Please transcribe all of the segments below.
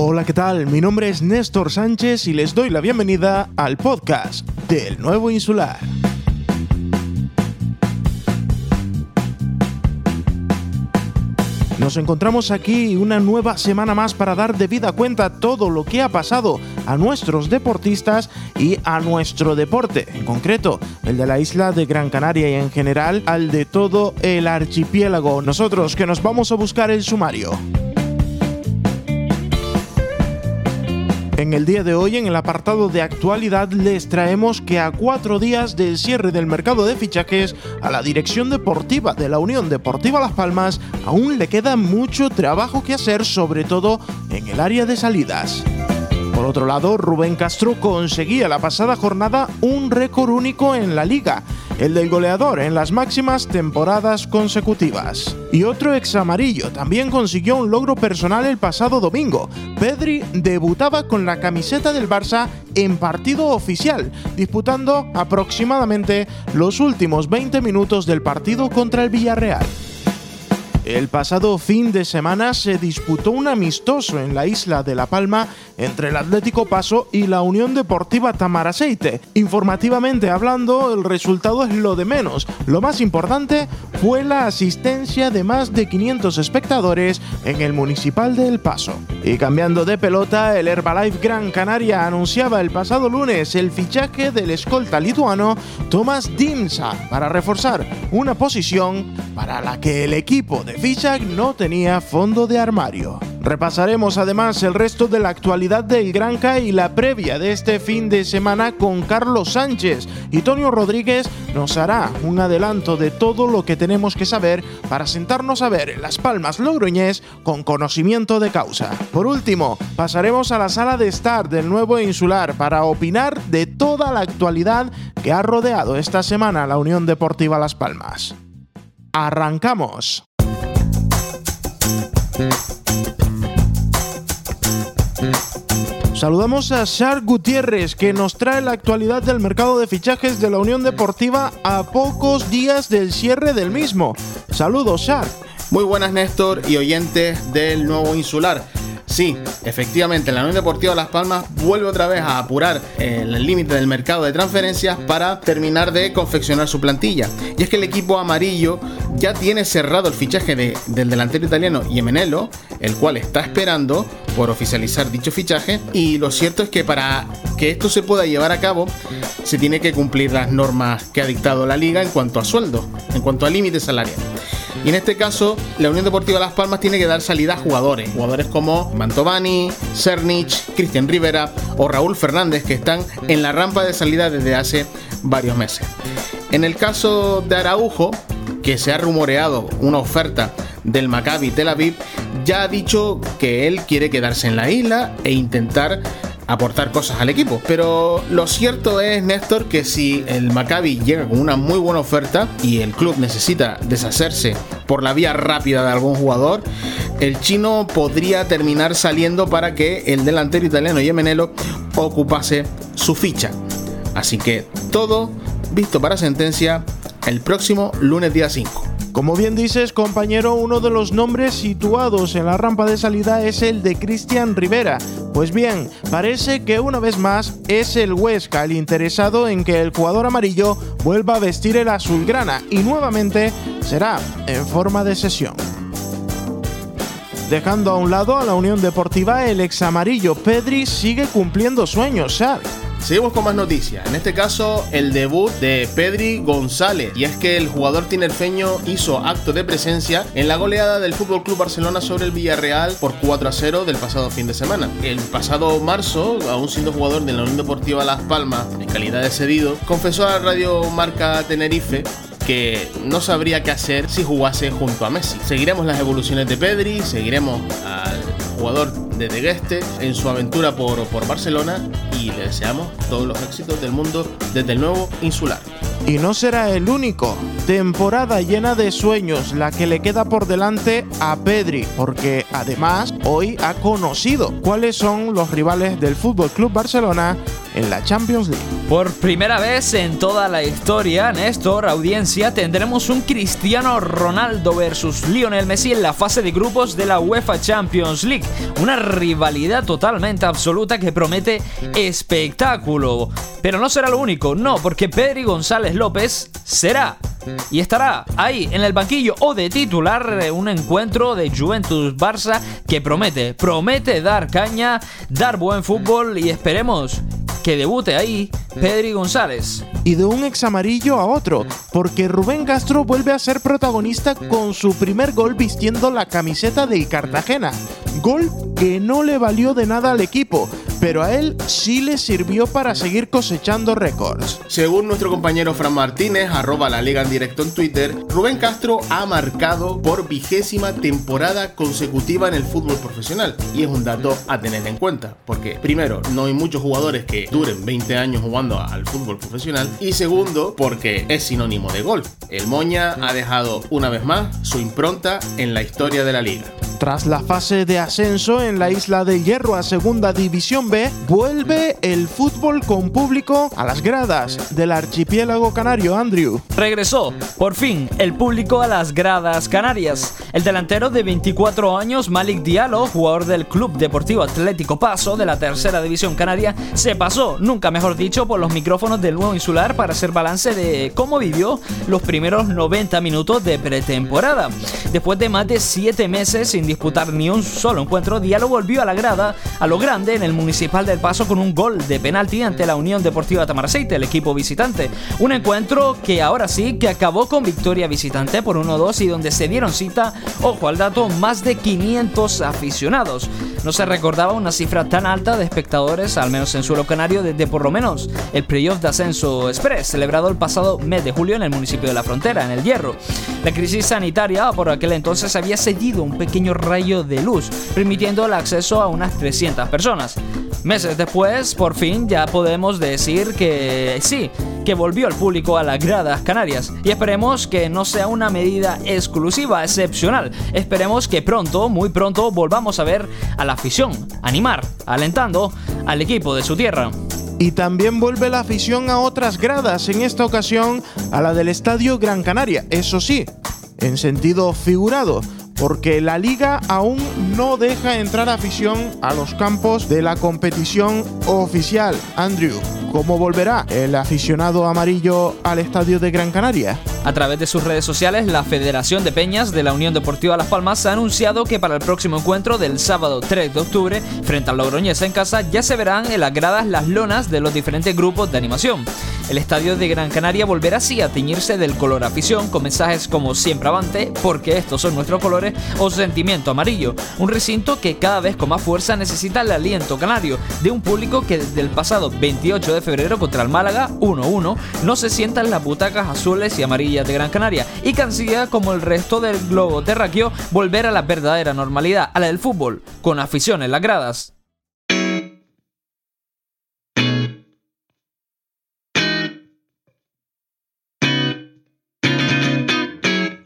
Hola, ¿qué tal? Mi nombre es Néstor Sánchez y les doy la bienvenida al podcast del Nuevo Insular. Nos encontramos aquí una nueva semana más para dar debida cuenta todo lo que ha pasado a nuestros deportistas y a nuestro deporte, en concreto el de la isla de Gran Canaria y en general al de todo el archipiélago. Nosotros que nos vamos a buscar el sumario. En el día de hoy, en el apartado de actualidad, les traemos que a cuatro días del cierre del mercado de fichajes, a la dirección deportiva de la Unión Deportiva Las Palmas aún le queda mucho trabajo que hacer, sobre todo en el área de salidas. Por otro lado, Rubén Castro conseguía la pasada jornada un récord único en la liga, el del goleador en las máximas temporadas consecutivas. Y otro ex amarillo también consiguió un logro personal el pasado domingo. Pedri debutaba con la camiseta del Barça en partido oficial, disputando aproximadamente los últimos 20 minutos del partido contra el Villarreal. El pasado fin de semana se disputó un amistoso en la isla de La Palma entre el Atlético Paso y la Unión Deportiva Tamaraceite. Informativamente hablando, el resultado es lo de menos. Lo más importante fue la asistencia de más de 500 espectadores en el Municipal de El Paso. Y cambiando de pelota, el Herbalife Gran Canaria anunciaba el pasado lunes el fichaje del escolta lituano Tomás Dimsa para reforzar una posición para la que el equipo de Fichak no tenía fondo de armario. Repasaremos además el resto de la actualidad del Granca y la previa de este fin de semana con Carlos Sánchez y Tonio Rodríguez nos hará un adelanto de todo lo que tenemos que saber para sentarnos a ver Las Palmas Logroñés con conocimiento de causa. Por último, pasaremos a la sala de estar del nuevo insular para opinar de toda la actualidad que ha rodeado esta semana la Unión Deportiva Las Palmas. ¡Arrancamos! Saludamos a Shar Gutiérrez, que nos trae la actualidad del mercado de fichajes de la Unión Deportiva a pocos días del cierre del mismo. Saludos, Shar. Muy buenas, Néstor y oyentes del nuevo insular. Sí, efectivamente, la Unión Deportiva Las Palmas vuelve otra vez a apurar el límite del mercado de transferencias para terminar de confeccionar su plantilla. Y es que el equipo amarillo ya tiene cerrado el fichaje del delantero italiano Yemenelo, el cual está esperando por oficializar dicho fichaje. Y lo cierto es que para que esto se pueda llevar a cabo, se tiene que cumplir las normas que ha dictado la liga en cuanto a sueldo, en cuanto a límite salarial. Y en este caso, la Unión Deportiva Las Palmas tiene que dar salida a jugadores. Jugadores como Mantovani, Cernich, Cristian Rivera o Raúl Fernández, que están en la rampa de salida desde hace varios meses. En el caso de Araujo, que se ha rumoreado una oferta del Maccabi Tel Aviv, ya ha dicho que él quiere quedarse en la isla e intentar aportar cosas al equipo. Pero lo cierto es, Néstor, que si el Maccabi llega con una muy buena oferta y el club necesita deshacerse por la vía rápida de algún jugador, el chino podría terminar saliendo para que el delantero italiano Yemenelo ocupase su ficha. Así que todo visto para sentencia el próximo lunes día 5. Como bien dices, compañero, uno de los nombres situados en la rampa de salida es el de Cristian Rivera. Pues bien, parece que una vez más es el Huesca el interesado en que el jugador amarillo vuelva a vestir el azulgrana y nuevamente será en forma de sesión. Dejando a un lado a la Unión Deportiva, el ex amarillo Pedri sigue cumpliendo sueños, ¿sabes? Seguimos con más noticias. En este caso, el debut de Pedri González. Y es que el jugador tinerfeño hizo acto de presencia en la goleada del Fútbol Club Barcelona sobre el Villarreal por 4 a 0 del pasado fin de semana. El pasado marzo, aún siendo jugador de la Unión Deportiva Las Palmas en calidad de cedido, confesó a radio Marca Tenerife que no sabría qué hacer si jugase junto a Messi. Seguiremos las evoluciones de Pedri, seguiremos al jugador de De en su aventura por, por Barcelona y le deseamos todos los éxitos del mundo desde el nuevo insular. Y no será el único. Temporada llena de sueños la que le queda por delante a Pedri, porque además hoy ha conocido cuáles son los rivales del Fútbol Club Barcelona en la Champions League. Por primera vez en toda la historia, Néstor, audiencia, tendremos un Cristiano Ronaldo versus Lionel Messi en la fase de grupos de la UEFA Champions League. Una rivalidad totalmente absoluta que promete espectáculo. Pero no será lo único, no, porque Pedri González López será y estará ahí en el banquillo o de titular un encuentro de Juventus Barça que promete, promete dar caña, dar buen fútbol y esperemos que debute ahí Pedri González. Y de un ex amarillo a otro, porque Rubén Castro vuelve a ser protagonista con su primer gol vistiendo la camiseta del Cartagena. Gol que no le valió de nada al equipo, pero a él sí le sirvió para seguir cosechando récords. Según nuestro compañero Fran Martínez, arroba la liga en directo en Twitter, Rubén Castro ha marcado por vigésima temporada consecutiva en el fútbol profesional. Y es un dato a tener en cuenta, porque primero, no hay muchos jugadores que duren 20 años jugando al fútbol profesional. Y segundo, porque es sinónimo de gol. El Moña ha dejado una vez más su impronta en la historia de la liga. Tras la fase de ascenso en la Isla de Hierro a Segunda División Vuelve el fútbol con público a las gradas del archipiélago canario, Andrew. Regresó, por fin, el público a las gradas canarias. El delantero de 24 años, Malik Diallo, jugador del Club Deportivo Atlético Paso de la Tercera División Canaria, se pasó, nunca mejor dicho, por los micrófonos del nuevo insular para hacer balance de cómo vivió los primeros 90 minutos de pretemporada. Después de más de 7 meses sin disputar ni un solo encuentro, Diallo volvió a la grada a lo grande en el Municipal del Paso con un gol de penalti ante la Unión Deportiva Tamaraceite, el equipo visitante. Un encuentro que ahora sí que acabó con victoria visitante por 1-2 y donde se dieron cita, ojo al dato, más de 500 aficionados. No se recordaba una cifra tan alta de espectadores, al menos en suelo canario, desde por lo menos el playoff de ascenso express, celebrado el pasado mes de julio en el municipio de La Frontera, en el Hierro. La crisis sanitaria por aquel entonces había cedido un pequeño rayo de luz, permitiendo el acceso a unas 300 personas. Meses después, por fin, ya podemos decir que sí, que volvió el público a las gradas canarias. Y esperemos que no sea una medida exclusiva, excepcional. Esperemos que pronto, muy pronto, volvamos a ver a la afición animar, alentando al equipo de su tierra. Y también vuelve la afición a otras gradas, en esta ocasión a la del Estadio Gran Canaria, eso sí, en sentido figurado porque la liga aún no deja entrar afición a los campos de la competición oficial. Andrew, ¿cómo volverá el aficionado amarillo al estadio de Gran Canaria? A través de sus redes sociales, la Federación de Peñas de la Unión Deportiva Las Palmas ha anunciado que para el próximo encuentro del sábado 3 de octubre, frente al Logroñés en casa, ya se verán en las gradas las lonas de los diferentes grupos de animación. El estadio de Gran Canaria volverá así a teñirse del color afición con mensajes como siempre avante, porque estos son nuestros colores, o sentimiento amarillo. Un recinto que cada vez con más fuerza necesita el aliento canario de un público que desde el pasado 28 de febrero contra el Málaga 1-1 no se sienta en las butacas azules y amarillas de Gran Canaria y que como el resto del globo terráqueo volver a la verdadera normalidad, a la del fútbol, con afición en las gradas.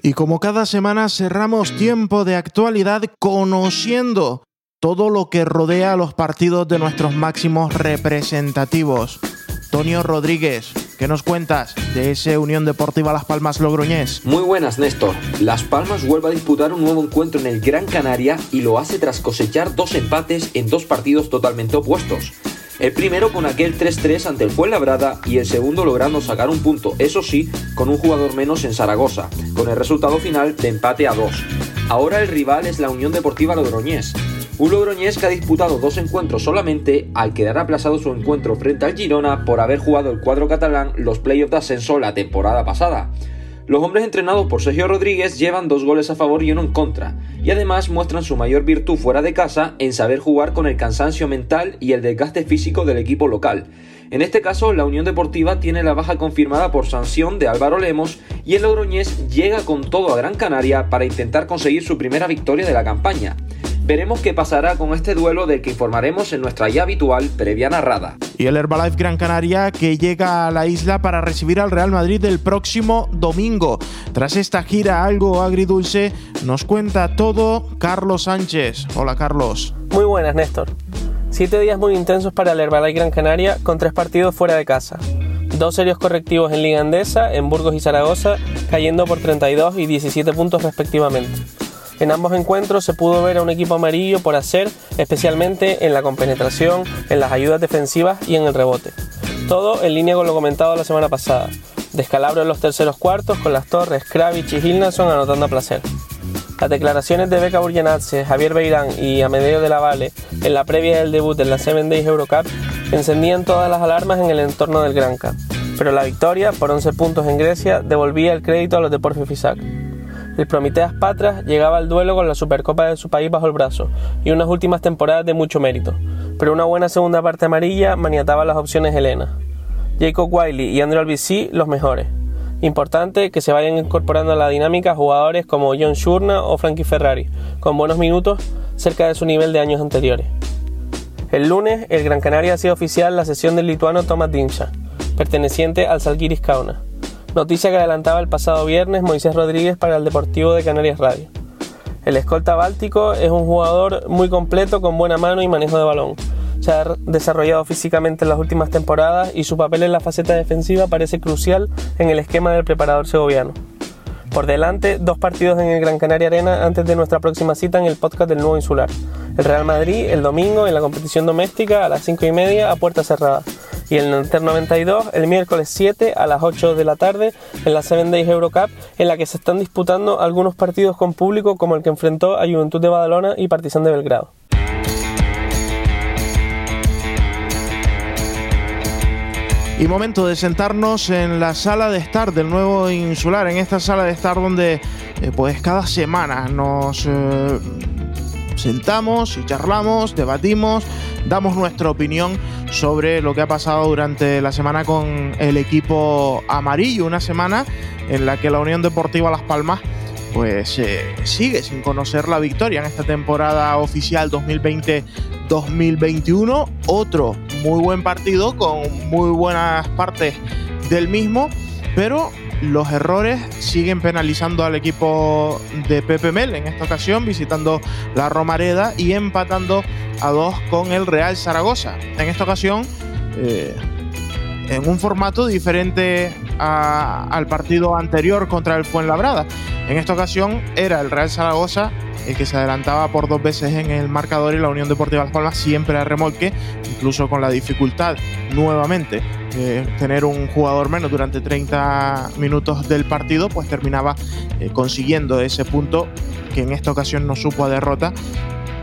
Y como cada semana cerramos tiempo de actualidad conociendo todo lo que rodea los partidos de nuestros máximos representativos. Tonio Rodríguez, ¿qué nos cuentas de ese Unión Deportiva Las Palmas Logroñés? Muy buenas, Néstor. Las Palmas vuelve a disputar un nuevo encuentro en el Gran Canaria y lo hace tras cosechar dos empates en dos partidos totalmente opuestos. El primero con aquel 3-3 ante el Fuenlabrada y el segundo logrando sacar un punto, eso sí, con un jugador menos en Zaragoza, con el resultado final de empate a 2. Ahora el rival es la Unión Deportiva Logroñés. Un Logroñés que ha disputado dos encuentros solamente al quedar aplazado su encuentro frente al Girona por haber jugado el cuadro catalán los playoffs de ascenso la temporada pasada. Los hombres entrenados por Sergio Rodríguez llevan dos goles a favor y uno en contra, y además muestran su mayor virtud fuera de casa en saber jugar con el cansancio mental y el desgaste físico del equipo local. En este caso, la Unión Deportiva tiene la baja confirmada por sanción de Álvaro Lemos y el Logroñés llega con todo a Gran Canaria para intentar conseguir su primera victoria de la campaña. Veremos qué pasará con este duelo del que informaremos en nuestra ya habitual previa narrada. Y el Herbalife Gran Canaria que llega a la isla para recibir al Real Madrid el próximo domingo. Tras esta gira algo agridulce, nos cuenta todo Carlos Sánchez. Hola Carlos. Muy buenas, Néstor. Siete días muy intensos para el Herbalife Gran Canaria con tres partidos fuera de casa. Dos serios correctivos en Liga Andesa, en Burgos y Zaragoza, cayendo por 32 y 17 puntos respectivamente. En ambos encuentros se pudo ver a un equipo amarillo por hacer, especialmente en la compenetración, en las ayudas defensivas y en el rebote. Todo en línea con lo comentado la semana pasada. Descalabro en los terceros cuartos con las torres Kravich y Gilnason anotando a placer. Las declaraciones de Beca Burgenatze, Javier Beirán y Amedeo de la Valle en la previa del debut en la Seven Days Eurocup encendían todas las alarmas en el entorno del Granca, pero la victoria, por 11 puntos en Grecia, devolvía el crédito a los de Porfio Fisac. El Prometeas Patras llegaba al duelo con la Supercopa de su país bajo el brazo y unas últimas temporadas de mucho mérito, pero una buena segunda parte amarilla maniataba las opciones Helena. Jacob Wiley y Andrew Albisi los mejores. Importante que se vayan incorporando a la dinámica jugadores como John Shurna o Frankie Ferrari, con buenos minutos cerca de su nivel de años anteriores. El lunes, el Gran Canaria hacía oficial la sesión del lituano Tomas Dimsha, perteneciente al Salguiris Kauna. Noticia que adelantaba el pasado viernes Moisés Rodríguez para el Deportivo de Canarias Radio. El escolta báltico es un jugador muy completo con buena mano y manejo de balón, se ha desarrollado físicamente en las últimas temporadas y su papel en la faceta defensiva parece crucial en el esquema del preparador segoviano. Por delante, dos partidos en el Gran Canaria Arena antes de nuestra próxima cita en el podcast del Nuevo Insular. El Real Madrid el domingo en la competición doméstica a las 5 y media a puerta cerrada. Y el Inter 92 el miércoles 7 a las 8 de la tarde en la Seven Days Eurocup en la que se están disputando algunos partidos con público como el que enfrentó a Juventud de Badalona y Partizan de Belgrado. Y momento de sentarnos en la sala de estar del nuevo insular, en esta sala de estar donde eh, pues cada semana nos eh, sentamos y charlamos, debatimos, damos nuestra opinión sobre lo que ha pasado durante la semana con el equipo amarillo, una semana en la que la Unión Deportiva Las Palmas pues eh, sigue sin conocer la victoria en esta temporada oficial 2020-2021. Otro muy buen partido con muy buenas partes del mismo, pero los errores siguen penalizando al equipo de Pepe Mel en esta ocasión, visitando la Romareda y empatando a dos con el Real Zaragoza. En esta ocasión, eh, en un formato diferente al partido anterior contra el Fuenlabrada. En esta ocasión era el Real Zaragoza el que se adelantaba por dos veces en el marcador y la Unión Deportiva Las siempre a remolque, incluso con la dificultad nuevamente de tener un jugador menos durante 30 minutos del partido, pues terminaba eh, consiguiendo ese punto que en esta ocasión no supo a derrota,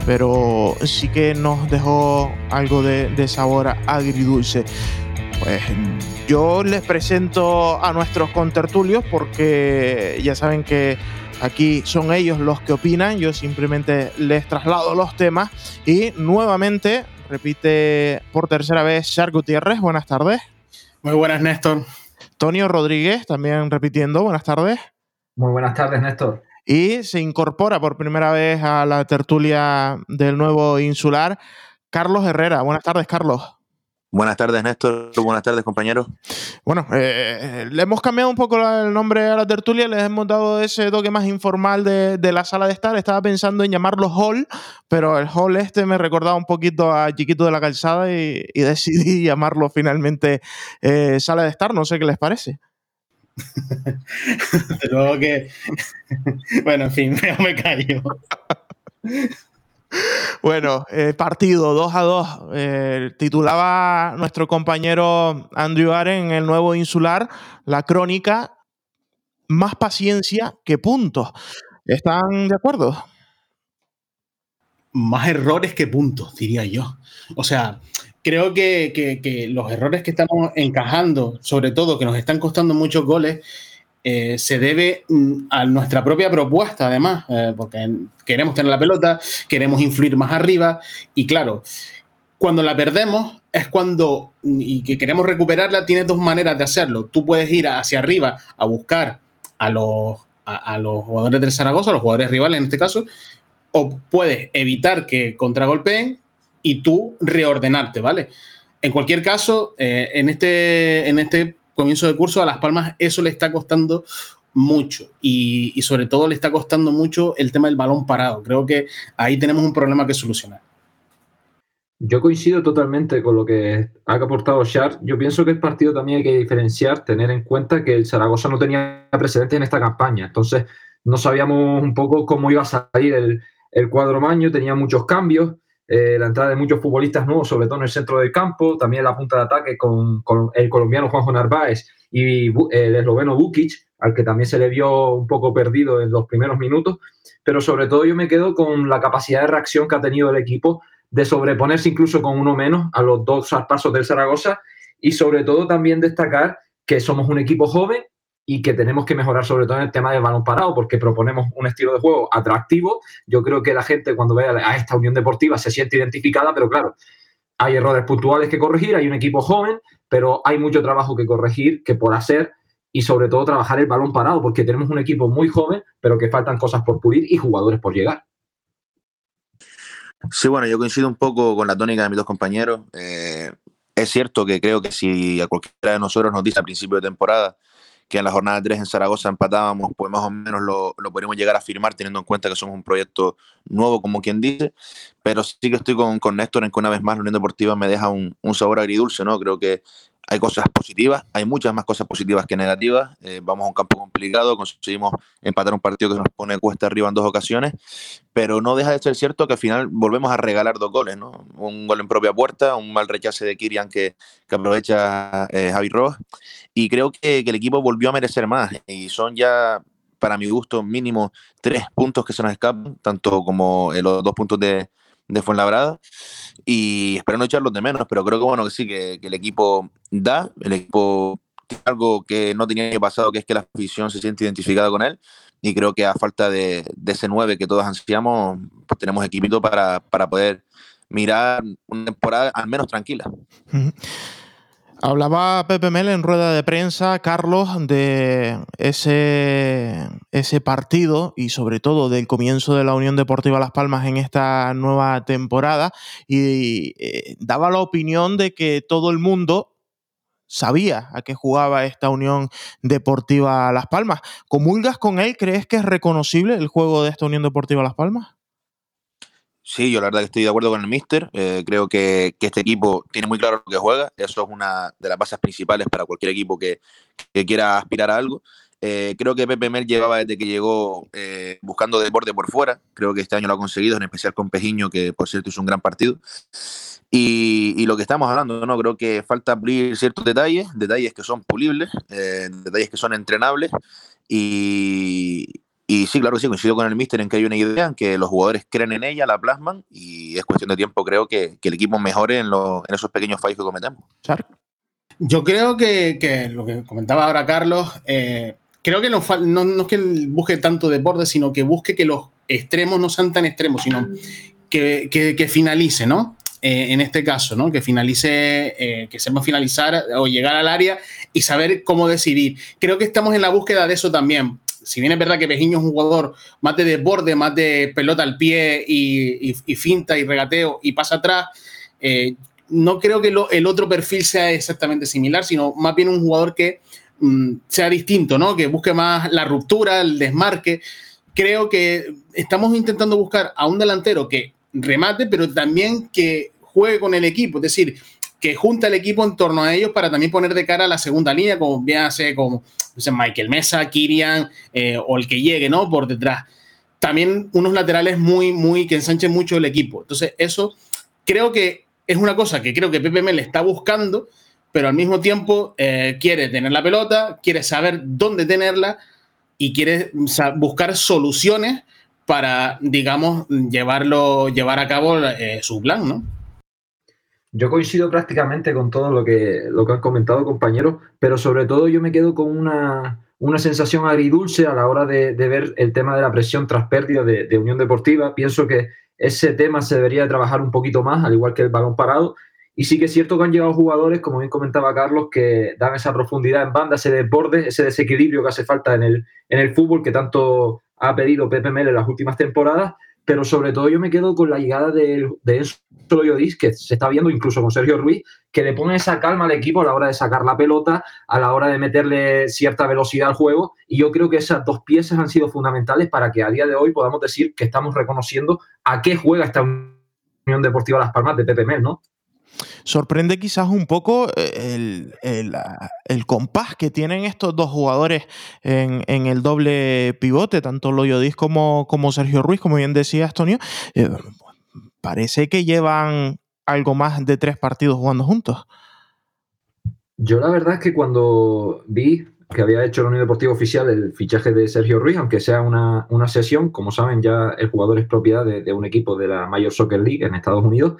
pero sí que nos dejó algo de, de sabor agridulce. Pues yo les presento a nuestros contertulios porque ya saben que aquí son ellos los que opinan, yo simplemente les traslado los temas y nuevamente repite por tercera vez Char Gutiérrez, buenas tardes. Muy buenas, Néstor. Tonio Rodríguez, también repitiendo, buenas tardes. Muy buenas tardes, Néstor. Y se incorpora por primera vez a la tertulia del nuevo insular Carlos Herrera. Buenas tardes, Carlos. Buenas tardes, Néstor. Buenas tardes, compañeros. Bueno, eh, le hemos cambiado un poco el nombre a la tertulia, les hemos dado ese toque más informal de, la sala de estar. Estaba pensando en llamarlo hall, pero el hall este me recordaba un poquito a Chiquito de la Calzada y, decidí llamarlo finalmente eh, sala de estar. No sé qué les parece. luego que. bueno, en fin, me callo. Bueno, eh, partido 2 a 2. Eh, titulaba nuestro compañero Andrew Aren en el nuevo insular la crónica Más paciencia que puntos. ¿Están de acuerdo? Más errores que puntos, diría yo. O sea, creo que, que los errores que estamos encajando, sobre todo que nos están costando muchos goles, eh, se debe mm, a nuestra propia propuesta, además, eh, porque queremos tener la pelota, queremos influir más arriba y claro, cuando la perdemos es cuando, mm, y que queremos recuperarla, tienes dos maneras de hacerlo. Tú puedes ir hacia arriba a buscar a los, a, los jugadores del Zaragoza, a los jugadores rivales en este caso, o puedes evitar que contragolpeen y tú reordenarte, ¿vale? En cualquier caso, eh, en, este, en este comienzo de curso, a Las Palmas eso le está costando mucho y, sobre todo le está costando mucho el tema del balón parado. Creo que ahí tenemos un problema que solucionar. Yo coincido totalmente con lo que ha aportado Shar. Yo pienso que el partido también hay que diferenciar, tener en cuenta que el Zaragoza no tenía precedentes en esta campaña. Entonces, no sabíamos un poco cómo iba a salir el, el cuadro maño, tenía muchos cambios. Eh, la entrada de muchos futbolistas nuevos, sobre todo en el centro del campo, también la punta de ataque con, el colombiano Juanjo Narváez y el esloveno Bukic, al que también se le vio un poco perdido en los primeros minutos, pero sobre todo yo me quedo con la capacidad de reacción que ha tenido el equipo de sobreponerse incluso con uno menos a los dos pasos del Zaragoza y sobre todo también destacar que somos un equipo joven y que tenemos que mejorar sobre todo en el tema del balón parado porque proponemos un estilo de juego atractivo. Yo creo que la gente cuando vea a esta Unión Deportiva se siente identificada, pero claro, hay errores puntuales que corregir, hay un equipo joven, pero hay mucho trabajo que corregir, que por hacer y sobre todo trabajar el balón parado porque tenemos un equipo muy joven, pero que faltan cosas por pulir y jugadores por llegar. Sí, bueno, yo coincido un poco con la tónica de mis dos compañeros. Eh, es cierto que creo que si a cualquiera de nosotros nos dice a principio de temporada que en la jornada 3 en Zaragoza empatábamos, pues más o menos lo, lo llegar a firmar teniendo en cuenta que somos un proyecto nuevo, como quien dice, pero sí que estoy con, con Néstor en que una vez más la Unión Deportiva me deja un, un sabor agridulce, ¿no? Creo que hay cosas positivas, hay muchas más cosas positivas que negativas. Eh, vamos a un campo complicado, conseguimos empatar un partido que nos pone cuesta arriba en dos ocasiones, pero no deja de ser cierto que al final volvemos a regalar dos goles, ¿no? Un gol en propia puerta, un mal rechace de Kirian que, que aprovecha eh, Javi Rojas, y creo que, que el equipo volvió a merecer más, y son ya para mi gusto, mínimo tres puntos que se nos escapan, tanto como eh, los dos puntos de, de Fuenlabrada y espero no echarlos de menos, pero creo que bueno que sí, que, el equipo da, el equipo tiene algo que no tenía que pasado, que es que la afición se siente identificada con él y creo que a falta de, ese 9 que todos ansiamos, pues tenemos equipito para, para poder mirar una temporada al menos tranquila. Hablaba Pepe Mel en rueda de prensa, Carlos, de ese, partido y sobre todo del comienzo de la Unión Deportiva Las Palmas en esta nueva temporada y eh, daba la opinión de que todo el mundo sabía a qué jugaba esta Unión Deportiva Las Palmas. ¿Comulgas con él? ¿Crees que es reconocible el juego de esta Unión Deportiva Las Palmas? Sí, yo la verdad que estoy de acuerdo con el Mister. Eh, creo que, este equipo tiene muy claro lo que juega. Eso es una de las bases principales para cualquier equipo que, quiera aspirar a algo. Eh, creo que Pepe Mel llevaba desde que llegó eh, buscando deporte por fuera. Creo que este año lo ha conseguido, en especial con Pejiño, que por cierto hizo un gran partido. Y, lo que estamos hablando, ¿no? Creo que falta pulir ciertos detalles, detalles que son pulibles, detalles que son entrenables. Y, y sí, claro que sí, coincido con el Mister en que hay una idea, en que los jugadores creen en ella, la plasman y es cuestión de tiempo, creo, que, el equipo mejore en, en, esos pequeños fallos que cometemos. Yo creo que, lo que comentaba ahora Carlos, eh, creo que no, no, es que busque tanto de borde, sino que busque que los extremos no sean tan extremos, sino que, que finalice, ¿no? Eh, en este caso, ¿no? Que finalice, eh, que sepa finalizar o llegar al área y saber cómo decidir. Creo que estamos en la búsqueda de eso también si bien es verdad que Pejiño es un jugador más de desborde, más de pelota al pie y, finta y regateo y pasa atrás, eh, no creo que el otro perfil sea exactamente similar, sino más bien un jugador que mm, sea distinto, ¿no? Que busque más la ruptura, el desmarque. Creo que estamos intentando buscar a un delantero que remate, pero también que juegue con el equipo, es decir, que junta el equipo en torno a ellos para también poner de cara a la segunda línea, como bien hace como Michael Mesa, Kirian eh, o el que llegue, ¿no? Por detrás. También unos laterales muy, muy, que ensanchen mucho el equipo. Entonces, eso creo que es una cosa que creo que Pepe le está buscando, pero al mismo tiempo eh, quiere tener la pelota, quiere saber dónde tenerla y quiere buscar soluciones para, digamos, llevarlo, llevar a cabo eh, su plan, ¿no? Yo coincido prácticamente con todo lo que, lo que han comentado, compañeros, pero sobre todo yo me quedo con una, sensación agridulce a la hora de, ver el tema de la presión tras pérdida de, Unión Deportiva. Pienso que ese tema se debería trabajar un poquito más, al igual que el balón parado. Y sí que es cierto que han llegado jugadores, como bien comentaba Carlos, que dan esa profundidad en banda, ese desborde, ese desequilibrio que hace falta en el, en el fútbol que tanto ha pedido Pepe Mel en las últimas temporadas pero sobre todo yo me quedo con la llegada de, de Enzo Lloris, que se está viendo incluso con Sergio Ruiz, que le pone esa calma al equipo a la hora de sacar la pelota, a la hora de meterle cierta velocidad al juego, y yo creo que esas dos piezas han sido fundamentales para que a día de hoy podamos decir que estamos reconociendo a qué juega esta Unión Deportiva Las Palmas de Pepe Mel, ¿no? Sorprende quizás un poco eh, el, compás que tienen estos dos jugadores en, el doble pivote, tanto Loyodis como, como Sergio Ruiz, como bien decía Antonio. Eh, parece que llevan algo más de tres partidos jugando juntos. Yo la verdad es que cuando vi que había hecho la Unión Deportiva Oficial el fichaje de Sergio Ruiz, aunque sea una, sesión, como saben ya el jugador es propiedad de, de, un equipo de la Major Soccer League en Estados Unidos,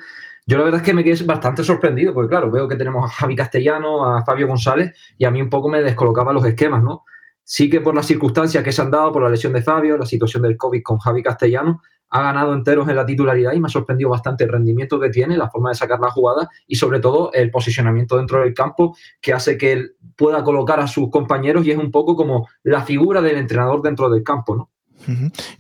yo la verdad es que me quedé bastante sorprendido, porque claro, veo que tenemos a Javi Castellano, a Fabio González, y a mí un poco me descolocaba los esquemas, ¿no? Sí que por las circunstancias que se han dado, por la lesión de Fabio, la situación del COVID con Javi Castellano, ha ganado enteros en la titularidad y me ha sorprendido bastante el rendimiento que tiene, la forma de sacar la jugada y sobre todo el posicionamiento dentro del campo que hace que él pueda colocar a sus compañeros y es un poco como la figura del entrenador dentro del campo, ¿no?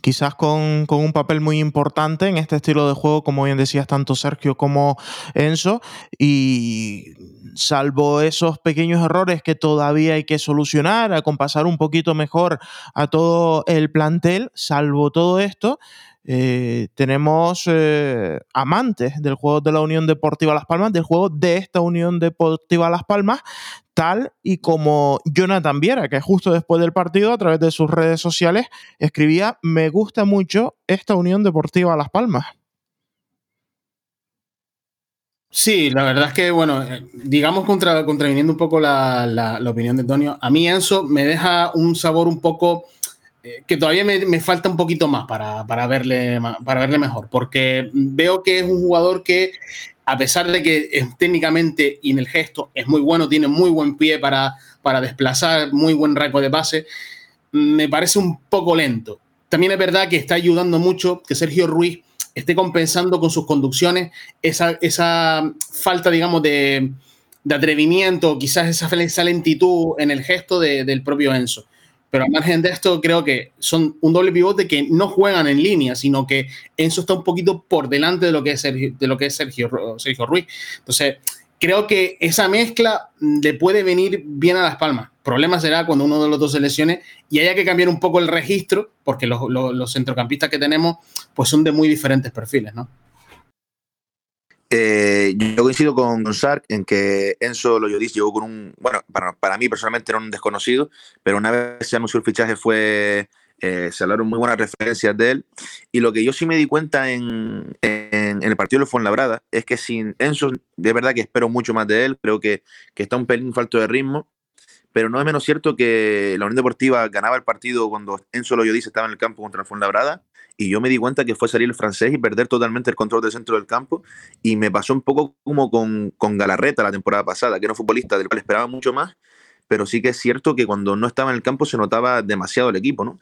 Quizás con, un papel muy importante en este estilo de juego, como bien decías, tanto Sergio como Enzo, y salvo esos pequeños errores que todavía hay que solucionar, a compasar un poquito mejor a todo el plantel, salvo todo esto, eh, tenemos eh, amantes del juego de la Unión Deportiva Las Palmas, del juego de esta Unión Deportiva Las Palmas, tal y como Jonathan Viera, que justo después del partido, a través de sus redes sociales, escribía, me gusta mucho esta Unión Deportiva Las Palmas. Sí, la verdad es que, bueno, eh, digamos contra, contraviniendo un poco la, la opinión de Antonio, a mí Enzo me deja un sabor un poco eh, que todavía me, falta un poquito más para, verle, para verle mejor, porque veo que es un jugador que, a pesar de que es, técnicamente y en el gesto es muy bueno, tiene muy buen pie para, para desplazar, muy buen raco de base, me parece un poco lento. También es verdad que está ayudando mucho que Sergio Ruiz esté compensando con sus conducciones esa, esa falta, digamos, de, atrevimiento, quizás esa, esa lentitud en el gesto del propio Enzo. Pero al margen de esto, creo que son un doble pivote que no juegan en línea, sino que Enzo está un poquito por delante de lo que es Sergio, de lo que es Sergio, Sergio Ruiz. Entonces, creo que esa mezcla le puede venir bien a Las Palmas. Problema será cuando uno de los dos se lesione y haya que cambiar un poco el registro, porque los, los centrocampistas que tenemos pues son de muy diferentes perfiles, ¿no? Eh, yo coincido con Sark en que Enzo Loyodis llegó con un. Bueno, para, para, mí personalmente era un desconocido, pero una vez se anunció el fichaje fue. Eh, se hablaron muy buenas referencias de él. Y lo que yo sí me di cuenta en, en, el partido de Fuenlabrada es que sin Enzo, de verdad que espero mucho más de él. Creo que, que está un pelín falto de ritmo. Pero no es menos cierto que la Unión Deportiva ganaba el partido cuando Enzo Loyodis estaba en el campo contra el Fuenlabrada y yo me di cuenta que fue salir el francés y perder totalmente el control del centro del campo y me pasó un poco como con, con Galarreta la temporada pasada, que era un futbolista del cual esperaba mucho más, pero sí que es cierto que cuando no estaba en el campo se notaba demasiado el equipo, ¿no?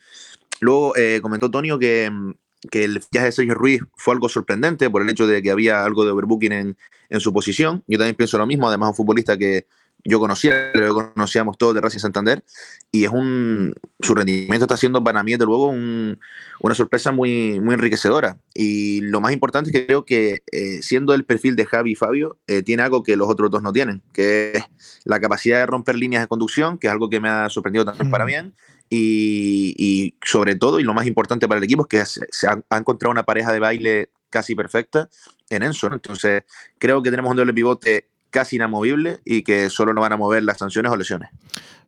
Luego eh, comentó Tonio que, que el fichaje de Sergio Ruiz fue algo sorprendente por el hecho de que había algo de overbooking en, en su posición. Yo también pienso lo mismo, además un futbolista que yo conocía, lo conocíamos todos de Racing Santander, y es un, su rendimiento está siendo para mí, desde luego, una sorpresa muy, muy enriquecedora. Y lo más importante es que creo que eh, siendo el perfil de Javi y Fabio, eh, tiene algo que los otros dos no tienen, que es la capacidad de romper líneas de conducción, que es algo que me ha sorprendido también para bien. Y, sobre todo, y lo más importante para el equipo, es que se, ha, encontrado una pareja de baile casi perfecta en Enzo. Entonces, creo que tenemos un doble pivote casi inamovible y que solo no van a mover las sanciones o lesiones.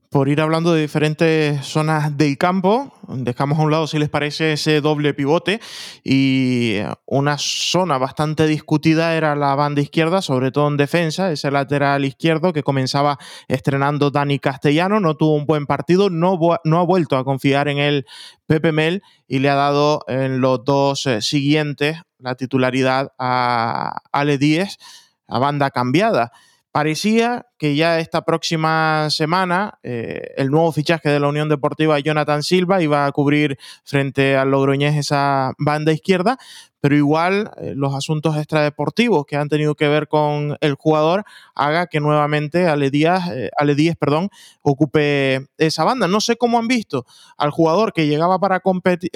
Por ir hablando de diferentes zonas del campo, dejamos a un lado, si les parece, ese doble pivote. Y una zona bastante discutida era la banda izquierda, sobre todo en defensa, ese lateral izquierdo que comenzaba estrenando Dani Castellano, no tuvo un buen partido, no, no ha vuelto a confiar en el Pepe Mel y le ha dado en los dos eh, siguientes la titularidad a Ale Díez a banda cambiada. Parecía que ya esta próxima semana eh, el nuevo fichaje de la Unión Deportiva Jonathan Silva iba a cubrir frente al Logroñés esa banda izquierda, pero igual eh, los asuntos extradeportivos que han tenido que ver con el jugador haga que nuevamente Ale Díaz, eh, Ale Díaz perdón, ocupe esa banda. No sé cómo han visto al jugador que llegaba para,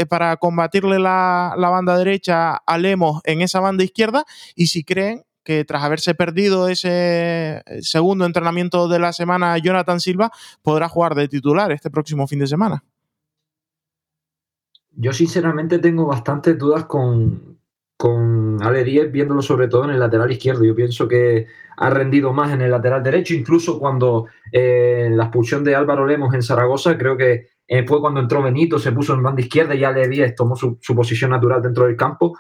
para combatirle la, la banda derecha a Lemos en esa banda izquierda y si creen que tras haberse perdido ese eh, segundo entrenamiento de la semana, Jonathan Silva podrá jugar de titular este próximo fin de semana. Yo sinceramente tengo bastantes dudas con, con Ale 10, viéndolo sobre todo en el lateral izquierdo. Yo pienso que ha rendido más en el lateral derecho, incluso cuando eh, la expulsión de Álvaro Lemos en Zaragoza, creo que eh, fue cuando entró Benito, se puso en banda izquierda y Ale 10 tomó su, su posición natural dentro del campo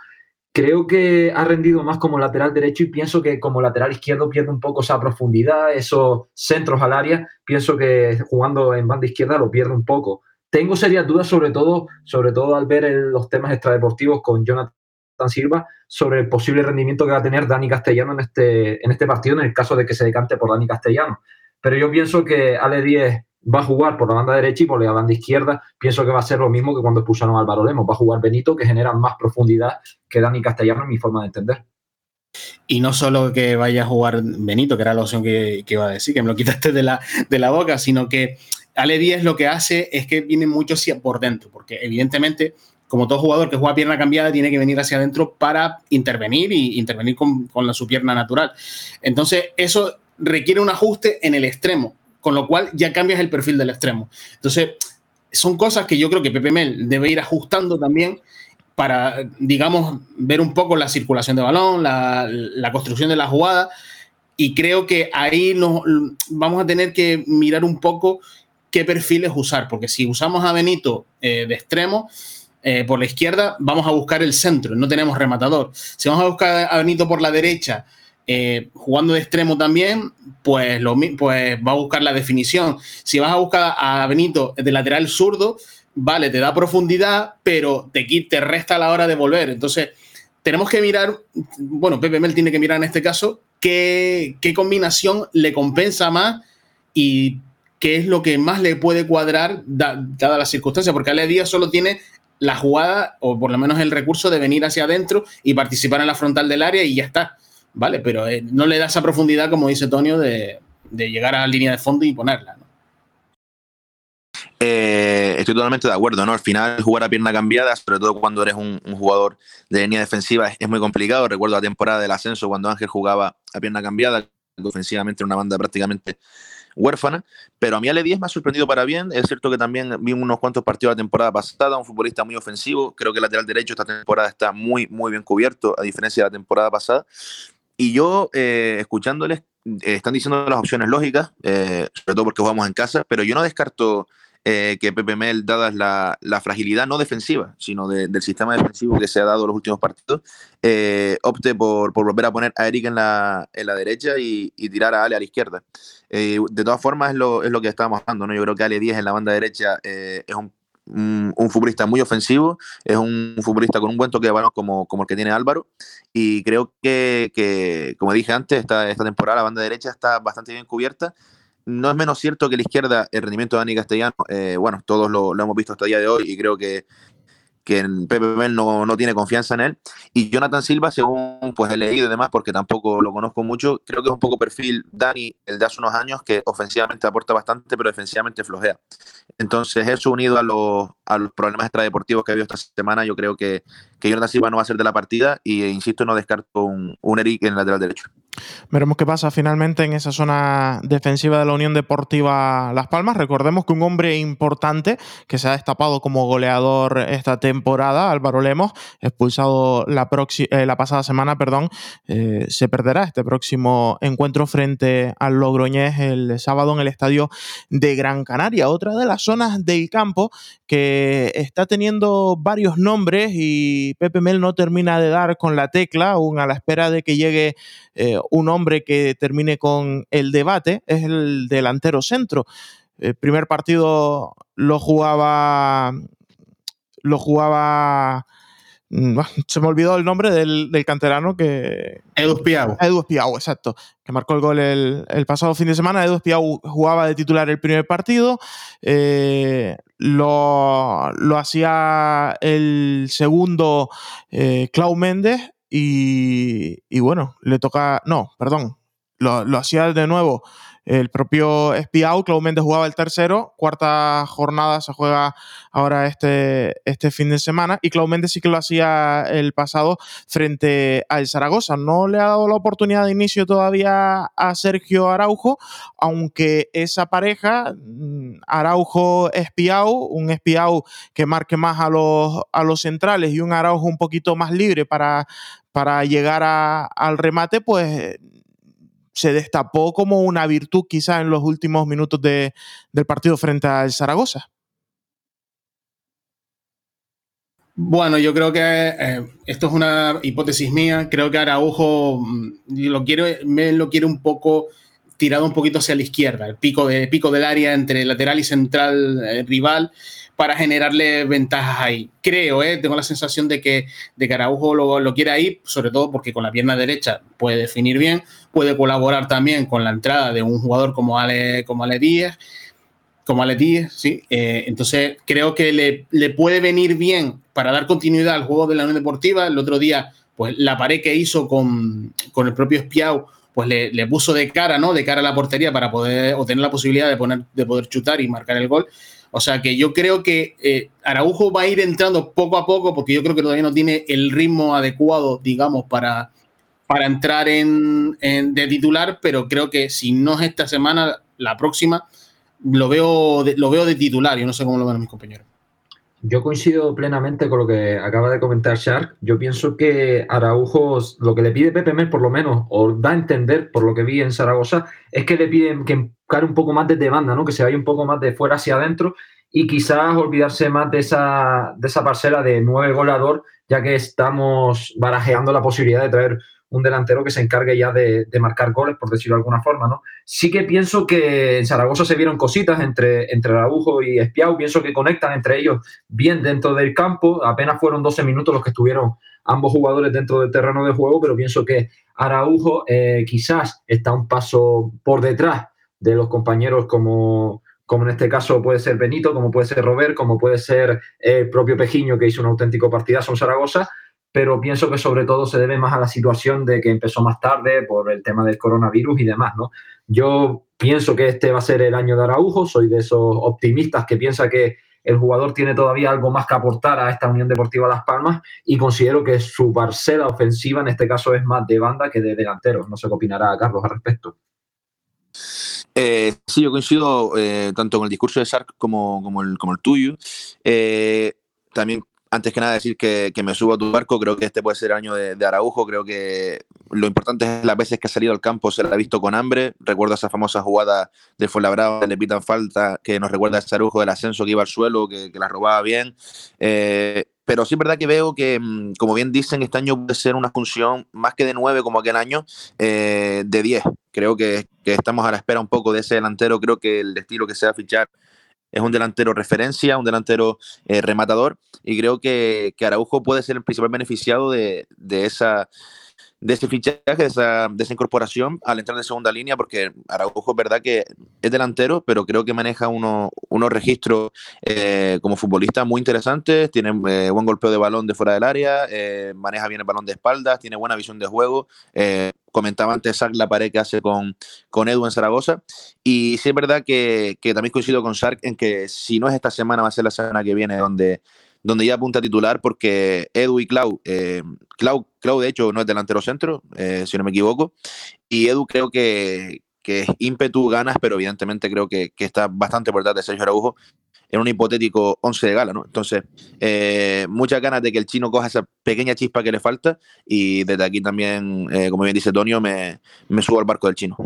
creo que ha rendido más como lateral derecho y pienso que como lateral izquierdo pierde un poco esa profundidad, esos centros al área. Pienso que jugando en banda izquierda lo pierde un poco. Tengo serias dudas, sobre todo, sobre todo al ver los temas extradeportivos con Jonathan Silva, sobre el posible rendimiento que va a tener Dani Castellano en este, en este partido, en el caso de que se decante por Dani Castellano. Pero yo pienso que Ale 10 va a jugar por la banda derecha y por la banda izquierda. Pienso que va a ser lo mismo que cuando expulsaron a Álvaro Lemos. Va a jugar Benito, que genera más profundidad que Dani Castellano, en mi forma de entender. Y no solo que vaya a jugar Benito, que era la opción que, iba a decir, que me lo quitaste de la, de la boca, sino que Ale Díez lo que hace es que viene mucho hacia por dentro, porque evidentemente, como todo jugador que juega pierna cambiada, tiene que venir hacia adentro para intervenir y intervenir con, con la, su pierna natural. Entonces, eso requiere un ajuste en el extremo con lo cual ya cambias el perfil del extremo. Entonces, son cosas que yo creo que Pepe Mel debe ir ajustando también para, digamos, ver un poco la circulación de balón, la, construcción de la jugada. Y creo que ahí nos, vamos a tener que mirar un poco qué perfiles usar, porque si usamos a Benito eh, de extremo, eh, por la izquierda, vamos a buscar el centro, no tenemos rematador. Si vamos a buscar a Benito por la derecha, eh, jugando de extremo también, pues, lo, pues va a buscar la definición. Si vas a buscar a Benito de lateral zurdo, vale, te da profundidad, pero te, te resta a la hora de volver. Entonces, tenemos que mirar, bueno, Pepe Mel tiene que mirar en este caso qué, combinación le compensa más y qué es lo que más le puede cuadrar dada las circunstancias, porque Ale Díaz solo tiene la jugada, o por lo menos el recurso de venir hacia adentro y participar en la frontal del área y ya está. ¿Vale? Pero eh, no le da esa profundidad, como dice Tonio, de, llegar a la línea de fondo y ponerla. Eh, estoy totalmente de acuerdo, ¿no? Al final jugar a pierna cambiada, sobre todo cuando eres un, jugador de línea defensiva, es, muy complicado. Recuerdo la temporada del ascenso cuando Ángel jugaba a pierna cambiada, ofensivamente una banda prácticamente huérfana, pero a mí Ale 10 me ha sorprendido para bien. Es cierto que también vi unos cuantos partidos la temporada pasada, un futbolista muy ofensivo. Creo que el lateral derecho esta temporada está muy, muy bien cubierto, a diferencia de la temporada pasada. Y yo, eh, escuchándoles, eh, están diciendo las opciones lógicas, eh, sobre todo porque jugamos en casa, pero yo no descarto que Pepe Mel, dada la, la, fragilidad no defensiva, sino del sistema defensivo que se ha dado en los últimos partidos, opte por, por, volver a poner a Eric en la, en la derecha y, tirar a Ale a la izquierda. de todas formas, es lo, es lo que estábamos hablando, ¿no? Yo creo que Ale 10 en la banda derecha es un un, futbolista muy ofensivo, es un futbolista con un buen toque de balón como, como el que tiene Álvaro. Y creo que, como dije antes, esta, esta temporada la banda derecha está bastante bien cubierta. No es menos cierto que la izquierda, el rendimiento de Dani Castellano, eh, bueno, todos lo, lo, hemos visto hasta el día de hoy y creo que que en Pepe Mel no, no, tiene confianza en él. Y Jonathan Silva, según pues he leído y demás, porque tampoco lo conozco mucho, creo que es un poco perfil Dani, el de hace unos años, que ofensivamente aporta bastante, pero defensivamente flojea. Entonces, eso unido a los, a los problemas extradeportivos que ha habido esta semana, yo creo que, que Jonathan Silva no va a ser de la partida y, insisto, no descarto un, un Eric en el lateral derecho. Veremos qué pasa finalmente en esa zona defensiva de la Unión Deportiva Las Palmas. Recordemos que un hombre importante que se ha destapado como goleador esta temporada, Álvaro Lemos, expulsado la, eh, la pasada semana, perdón, eh, se perderá este próximo encuentro frente al Logroñés el sábado en el estadio de Gran Canaria. Otra de las zonas del campo que está teniendo varios nombres y Pepe Mel no termina de dar con la tecla, aún a la espera de que llegue eh, un hombre que termine con el debate, es el delantero centro. El primer partido lo jugaba. Lo jugaba. Mm, se me olvidó el nombre del, canterano que. Edu Piau. Edu Piau, exacto. Que marcó el gol el, pasado fin de semana. Edu Piau jugaba de titular el primer partido. Eh, lo, hacía el segundo eh, Clau Méndez y, bueno, le toca. No, perdón. Lo, hacía de nuevo el propio Espiau. Clau Méndez jugaba el tercero, cuarta jornada se juega ahora este, este fin de semana y Clau Méndez sí que lo hacía el pasado frente al Zaragoza. No le ha dado la oportunidad de inicio todavía a Sergio Araujo, aunque esa pareja, mm, Araujo-Espiau, un Espiau que marque más a los, a los centrales y un Araujo un poquito más libre para, para llegar al remate, pues se destapó como una virtud quizá en los últimos minutos del partido frente al Zaragoza. Bueno, yo creo que eh, esto es una hipótesis mía. Creo que Araujo mm, lo quiero, me lo quiere un poco tirado un poquito hacia la izquierda, el pico, de, pico del área entre lateral y central eh, rival para generarle ventajas ahí. Creo, ¿eh? tengo la sensación de que, de que Araujo lo, quiere ahí, sobre todo porque con la pierna derecha puede definir bien, puede colaborar también con la entrada de un jugador como Ale, como Ale Díez, como Ale sí. Eh, entonces creo que le, le, puede venir bien para dar continuidad al juego de la Unión Deportiva. El otro día, pues la pared que hizo con, con el propio Espiau pues le, le, puso de cara, ¿no? De cara a la portería para poder obtener la posibilidad de, poner, de poder chutar y marcar el gol. O sea que yo creo que eh, Araujo va a ir entrando poco a poco porque yo creo que todavía no tiene el ritmo adecuado, digamos, para, para entrar en, de titular, pero creo que si no es esta semana, la próxima, lo veo de, lo veo de titular. Yo no sé cómo lo ven mis compañeros. Yo coincido plenamente con lo que acaba de comentar Shark. Yo pienso que Araujo, lo que le pide Pepe Mel, por lo menos, o da a entender por lo que vi en Zaragoza, es que le piden que un poco más desde banda, ¿no? Que se vaya un poco más de fuera hacia adentro y quizás olvidarse más de esa, de esa parcela de nueve goleador, ya que estamos barajeando la posibilidad de traer un delantero que se encargue ya de, marcar goles, por decirlo de alguna forma, ¿no? Sí que pienso que en Zaragoza se vieron cositas entre, entre Araujo y Espiau, pienso que conectan entre ellos bien dentro del campo, apenas fueron 12 minutos los que estuvieron ambos jugadores dentro del terreno de juego, pero pienso que Araujo eh, quizás está un paso por detrás de los compañeros como, como en este caso puede ser Benito, como puede ser Robert, como puede ser el propio Pejiño que hizo un auténtico partidazo en Zaragoza, pero pienso que sobre todo se debe más a la situación de que empezó más tarde por el tema del coronavirus y demás, ¿no? Yo pienso que este va a ser el año de Araujo, soy de esos optimistas que piensa que el jugador tiene todavía algo más que aportar a esta Unión Deportiva Las Palmas y considero que su parcela ofensiva en este caso es más de banda que de delantero. No sé qué opinará Carlos al respecto. Eh, sí, yo coincido eh, tanto con el discurso de Sark como, el, tuyo. Eh, también, antes que nada, decir que, me subo a tu barco. Creo que este puede ser año de, Araujo. Creo que lo importante es las veces que ha salido al campo se la ha visto con hambre. Recuerdo esa famosa jugada de Fuenlabrada, le pitan falta, que nos recuerda a ese Araujo del ascenso que iba al suelo, que, que la robaba bien pero sí es verdad que veo que, mm, como bien dicen, este año puede ser una función más que de 9 como aquel año, eh, de 10. Creo que, estamos a la espera un poco de ese delantero. Creo que el estilo que se va a fichar es un delantero referencia, un delantero eh, rematador, y creo que, que, Araujo puede ser el principal beneficiado de, de esa de ese fichaje, de esa, de esa, incorporación al entrar de segunda línea, porque Araujo es verdad que es delantero, pero creo que maneja uno, unos registros eh, como futbolista muy interesantes, tiene eh, buen golpeo de balón de fuera del área, eh, maneja bien el balón de espaldas, tiene buena visión de juego. comentaba antes Sark la pared que hace con, con Edu en Zaragoza. Y sí es verdad que, que también coincido con Sark en que si no es esta semana, va a ser la semana que viene donde donde ya apunta a titular porque Edu y Clau, eh, Clau, Clau de hecho no es delantero centro, eh, si no me equivoco, y Edu creo que, que es ímpetu, ganas, pero evidentemente creo que, que está bastante por detrás de Sergio Araujo en un hipotético 11 de gala, ¿no? Entonces, eh, muchas ganas de que el chino coja esa pequeña chispa que le falta y desde aquí también, eh, como bien dice Tonio, me, me, subo al barco del chino.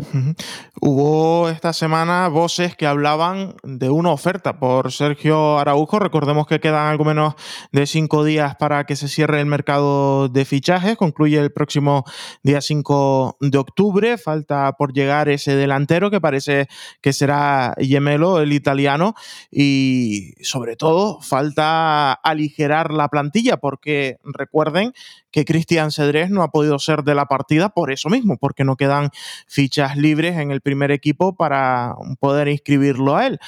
Hubo esta semana voces que hablaban de una oferta por Sergio Araujo. Recordemos que quedan algo menos de cinco días para que se cierre el mercado de fichajes. Concluye el próximo día 5 de octubre. Falta por llegar ese delantero que parece que será Gemelo, el italiano. Y y sobre todo falta aligerar la plantilla porque recuerden que Cristian Cedrés no ha podido ser de la partida por eso mismo, porque no quedan fichas libres en el primer equipo para poder inscribirlo a él.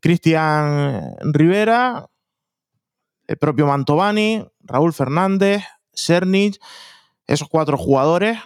Cristian Rivera, el propio Mantovani, Raúl Fernández, Cernich, esos cuatro jugadores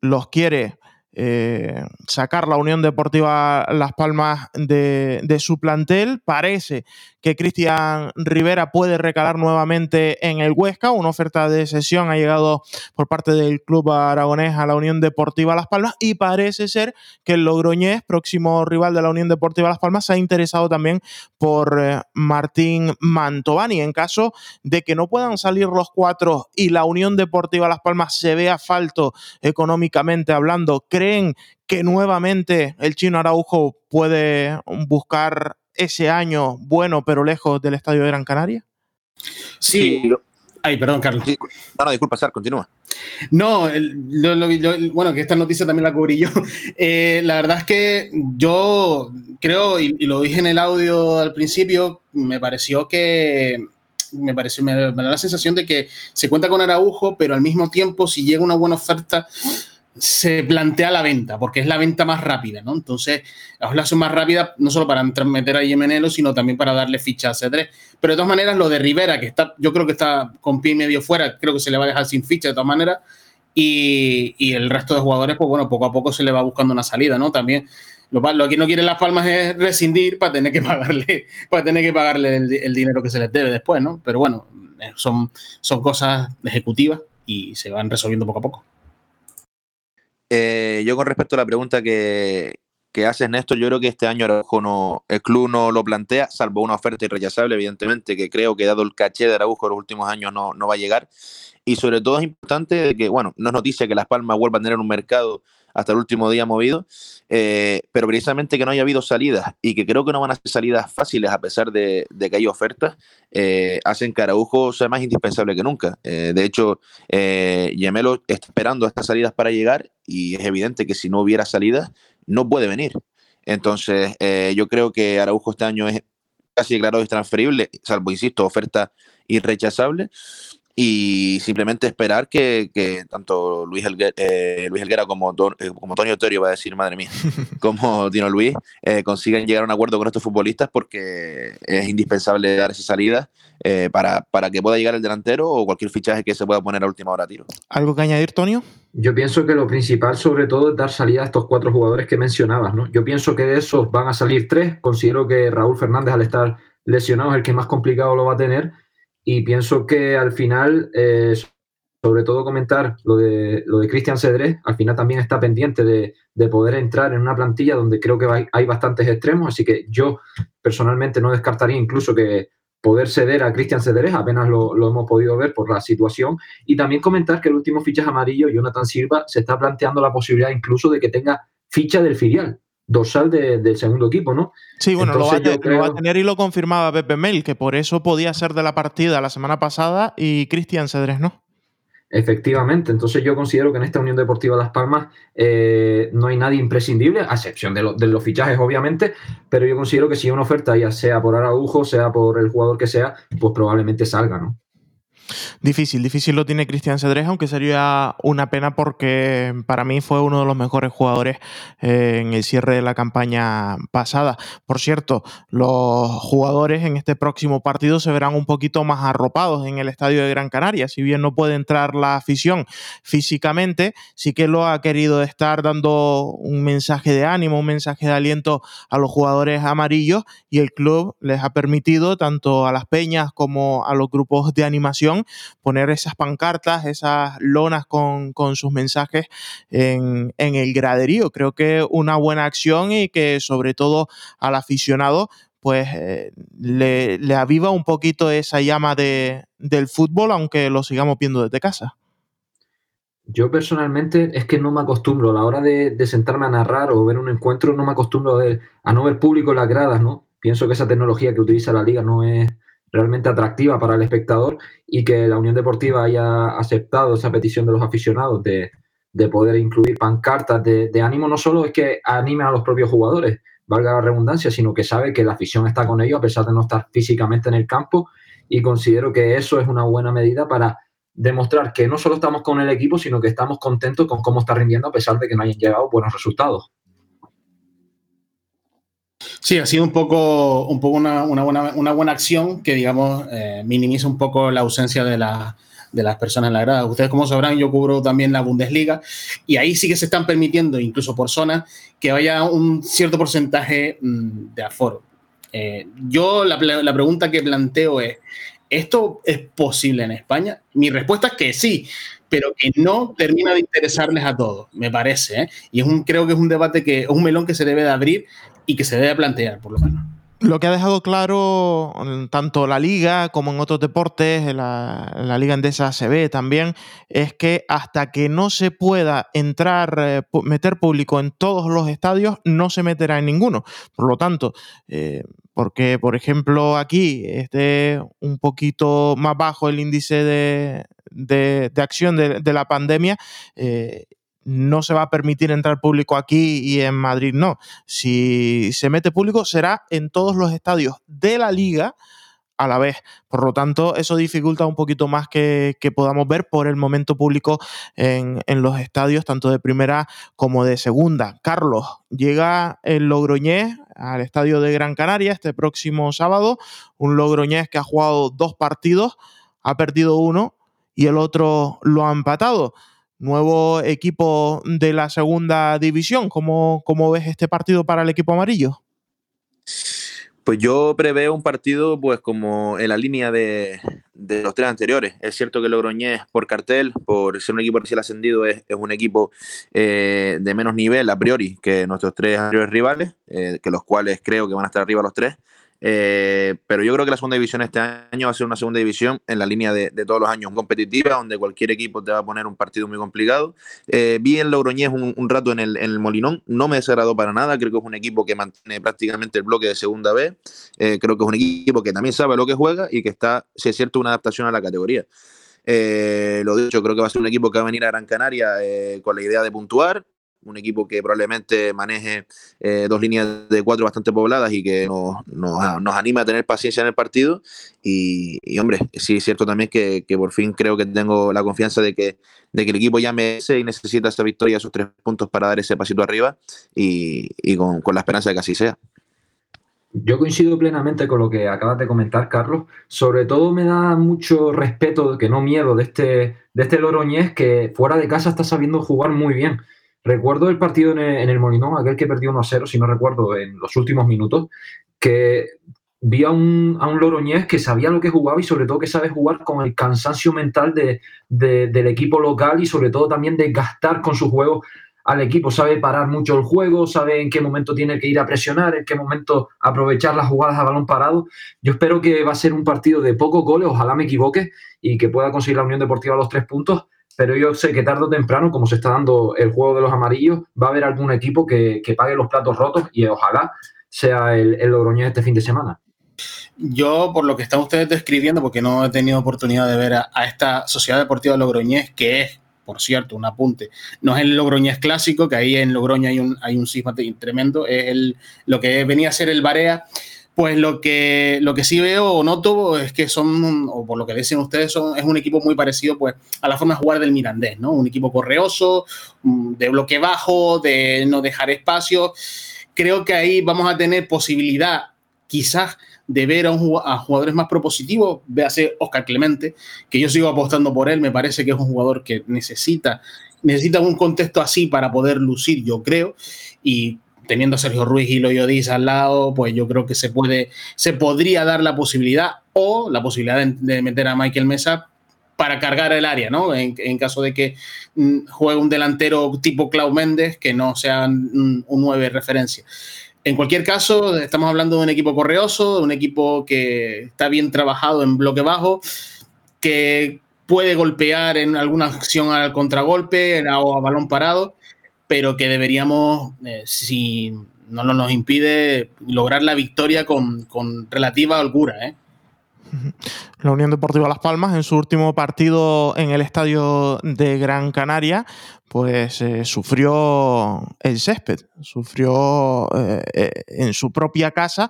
los quiere eh, sacar la Unión Deportiva Las Palmas de, de su plantel. Parece que Cristian Rivera puede recalar nuevamente en el Huesca. Una oferta de sesión ha llegado por parte del club aragonés a la Unión Deportiva Las Palmas y parece ser que el Logroñés, próximo rival de la Unión Deportiva Las Palmas, se ha interesado también por eh, Martín Mantovani. En caso de que no puedan salir los cuatro y la Unión Deportiva Las Palmas se vea falto económicamente hablando, ¿creen que nuevamente el chino Araujo puede buscar ese año bueno pero lejos del estadio de Gran Canaria? Sí. Ay, perdón, Carlos. No, no, disculpa, Sar, continúa. No, bueno, que esta noticia también la cubrí yo. Eh, la verdad es que yo creo, y, lo dije en el audio al principio, me pareció que me, pareció, me da la sensación de que se cuenta con Araujo, pero al mismo tiempo, si llega una buena oferta, se plantea la venta, porque es la venta más rápida, ¿no? Entonces, es la más rápida no solo para meter a Yemenelo, sino también para darle ficha a C3. Pero de todas maneras, lo de Rivera, que está, yo creo que está con pie medio fuera, creo que se le va a dejar sin ficha de todas maneras. Y, y el resto de jugadores, pues bueno, poco a poco se le va buscando una salida, ¿no? También lo, lo que no quieren Las Palmas es rescindir para tener que pagarle, para tener que pagarle el, el dinero que se les debe después, ¿no? Pero bueno, eh, son, son cosas ejecutivas y se van resolviendo poco a poco. Eh, yo con respecto a la pregunta que, que haces, Néstor, yo creo que este año Araujo no, el club no lo plantea, salvo una oferta irrechazable, evidentemente, que creo que dado el caché de Araujo en los últimos años no, no va a llegar. Y sobre todo es importante que, bueno, no es noticia que Las Palmas vuelvan a tener un mercado hasta el último día movido, eh, pero precisamente que no haya habido salidas y que creo que no van a ser salidas fáciles a pesar de, que hay ofertas, eh, hacen que Araujo sea más indispensable que nunca. Eh, de hecho, Yemelo está esperando estas salidas para llegar y es evidente que si no hubiera salidas, no puede venir. Entonces, yo creo que Araujo este año es casi declarado transferible, salvo, insisto, oferta irrechazable y simplemente esperar que, tanto Luis, Helguera, eh, Luis como, eh, como Antonio va a decir, madre mía, como Dino Luis, eh, consigan llegar a un acuerdo con estos futbolistas porque es indispensable dar esa salida para, para, que pueda llegar el delantero o cualquier fichaje que se pueda poner a última hora a tiro. ¿Algo que añadir, Tonio? Yo pienso que lo principal, sobre todo, es dar salida a estos cuatro jugadores que mencionabas. ¿no? Yo pienso que de esos van a salir tres. Considero que Raúl Fernández, al estar lesionado, es el que más complicado lo va a tener y pienso que al final, eh, sobre todo comentar lo de, lo de Cristian Cedrés, al final también está pendiente de, poder entrar en una plantilla donde creo que hay, bastantes extremos, así que yo personalmente no descartaría incluso que poder ceder a Cristian Cedrés, apenas lo, lo, hemos podido ver por la situación, y también comentar que el último fichaje amarillo, Jonathan Silva, se está planteando la posibilidad incluso de que tenga ficha del filial, dorsal del segundo equipo, ¿no? Sí, bueno, lo va, a, tener y lo confirmaba Pepe Mel, que por eso podía ser de la partida la semana pasada y Cristian Cedres no. Efectivamente, entonces yo considero que en esta Unión Deportiva Las Palmas eh, no hay nadie imprescindible, a excepción de, de, los fichajes, obviamente, pero yo considero que si hay una oferta, ya sea por Araujo, sea por el jugador que sea, pues probablemente salga, ¿no? Difícil, difícil lo tiene Cristian Cedrés, aunque sería una pena porque para mí fue uno de los mejores jugadores eh, en el cierre de la campaña pasada. Por cierto, los jugadores en este próximo partido se verán un poquito más arropados en el estadio de Gran Canaria. Si bien no puede entrar la afición físicamente, sí que lo ha querido estar dando un mensaje de ánimo, un mensaje de aliento a los jugadores amarillos y el club les ha permitido, tanto a las peñas como a los grupos de animación, poner esas pancartas, esas lonas con, sus mensajes en, el graderío. Creo que una buena acción y que sobre todo al aficionado pues eh, le, aviva un poquito esa llama de, del fútbol, aunque lo sigamos viendo desde casa. Yo personalmente es que no me acostumbro a la hora de, sentarme a narrar o ver un encuentro, no me acostumbro a, a no ver público en las gradas, ¿no? Pienso que esa tecnología que utiliza la liga no es, realmente atractiva para el espectador y que la Unión Deportiva haya aceptado esa petición de los aficionados de, poder incluir pancartas de, ánimo, no solo es que anime a los propios jugadores, valga la redundancia, sino que sabe que la afición está con ellos a pesar de no estar físicamente en el campo y considero que eso es una buena medida para demostrar que no solo estamos con el equipo, sino que estamos contentos con cómo está rindiendo a pesar de que no hayan llegado buenos resultados. Sí, ha sido un poco, un poco una, buena, una buena acción que, digamos, eh, minimiza un poco la ausencia de, la, de las personas en la grada. Ustedes como sabrán, yo cubro también la Bundesliga y ahí sí que se están permitiendo, incluso por zonas, que vaya un cierto porcentaje mm, de aforo. Eh, yo la, la pregunta que planteo es, ¿esto es posible en España? Mi respuesta es que sí, pero que no termina de interesarles a todos, me parece. ¿eh? Y es un, creo que es un debate que es un melón que se debe de abrir y que se debe plantear, por lo menos. Lo que ha dejado claro tanto la liga como en otros deportes, en la, liga endesa se ve también, es que hasta que no se pueda entrar, eh, meter público en todos los estadios, no se meterá en ninguno. Por lo tanto, eh, porque por ejemplo aquí esté un poquito más bajo el índice de, acción de, la pandemia, eh, no se va a permitir entrar público aquí y en Madrid no. Si se mete público será en todos los estadios de la liga a la vez. Por lo tanto, eso dificulta un poquito más que, podamos ver por el momento público en, los estadios, tanto de primera como de segunda. Carlos, llega el Logroñés al estadio de Gran Canaria este próximo sábado. Un Logroñés que ha jugado dos partidos, ha perdido uno y el otro lo ha empatado nuevo equipo de la segunda división. ¿Cómo, cómo ves este partido para el equipo amarillo? Pues yo preveo un partido pues como en la línea de, los tres anteriores. Es cierto que Logroñés por cartel, por ser un equipo recién ascendido, es, un equipo eh, de menos nivel a priori que nuestros tres anteriores rivales, eh, que los cuales creo que van a estar arriba los tres. Eh, pero yo creo que la segunda división este año va a ser una segunda división en la línea de, todos los años, competitiva, donde cualquier equipo te va a poner un partido muy complicado. Eh, vi en Logroñés un, rato en el, Molinón, no me desagradó para nada, creo que es un equipo que mantiene prácticamente el bloque de segunda B, eh, creo que es un equipo que también sabe lo que juega y que está, si es cierto, una adaptación a la categoría. lo dicho, creo que va a ser un equipo que va a venir a Gran Canaria con la idea de puntuar, un equipo que probablemente maneje eh, dos líneas de cuatro bastante pobladas y que nos, nos, anima a tener paciencia en el partido. Y, hombre, sí es cierto también que, por fin creo que tengo la confianza de que, de que el equipo ya merece y necesita esa victoria, esos tres puntos para dar ese pasito arriba y, con, con la esperanza de que así sea. Yo coincido plenamente con lo que acabas de comentar, Carlos. Sobre todo me da mucho respeto, que no miedo, de este, de este Loroñez que fuera de casa está sabiendo jugar muy bien. Recuerdo el partido en el, Molinón, aquel que perdió 1 a 0, si no recuerdo, en los últimos minutos, que vi a un, a un Loroñez que sabía lo que jugaba y sobre todo que sabe jugar con el cansancio mental de, del equipo local y sobre todo también de gastar con su juego al equipo. Sabe parar mucho el juego, sabe en qué momento tiene que ir a presionar, en qué momento aprovechar las jugadas a balón parado. Yo espero que va a ser un partido de pocos goles, ojalá me equivoque y que pueda conseguir la Unión Deportiva los tres puntos pero yo sé que tarde o temprano, como se está dando el juego de los amarillos, va a haber algún equipo que, pague los platos rotos y ojalá sea el, el Logroñés este fin de semana. Yo, por lo que están ustedes describiendo, porque no he tenido oportunidad de ver a, esta Sociedad Deportiva Logroñés, que es, por cierto, un apunte, no es el Logroñés clásico, que ahí en Logroño hay un, hay un sisma tremendo, es el, lo que venía a ser el Barea pues lo que, lo que sí veo o noto es que son, o por lo que dicen ustedes, son, es un equipo muy parecido pues, a la forma de jugar del Mirandés, ¿no? Un equipo correoso, mm, de bloque bajo, de no dejar espacio. Creo que ahí vamos a tener posibilidad, quizás, de ver a, a jugadores más propositivos. Véase Oscar Clemente, que yo sigo apostando por él. Me parece que es un jugador que necesita, necesita un contexto así para poder lucir, yo creo. Y teniendo a Sergio Ruiz y Loyo al lado, pues yo creo que se puede, se podría dar la posibilidad o la posibilidad de, meter a Michael Mesa para cargar el área, ¿no? En, caso de que mm, juegue un delantero tipo Clau Méndez, que no sea un, un 9 referencia. En cualquier caso, estamos hablando de un equipo correoso, de un equipo que está bien trabajado en bloque bajo, que puede golpear en alguna acción al contragolpe o a balón parado pero que deberíamos, eh, si no nos impide, lograr la victoria con, relativa holgura. ¿eh? La Unión Deportiva Las Palmas en su último partido en el estadio de Gran Canaria, pues eh, sufrió el césped, sufrió en su propia casa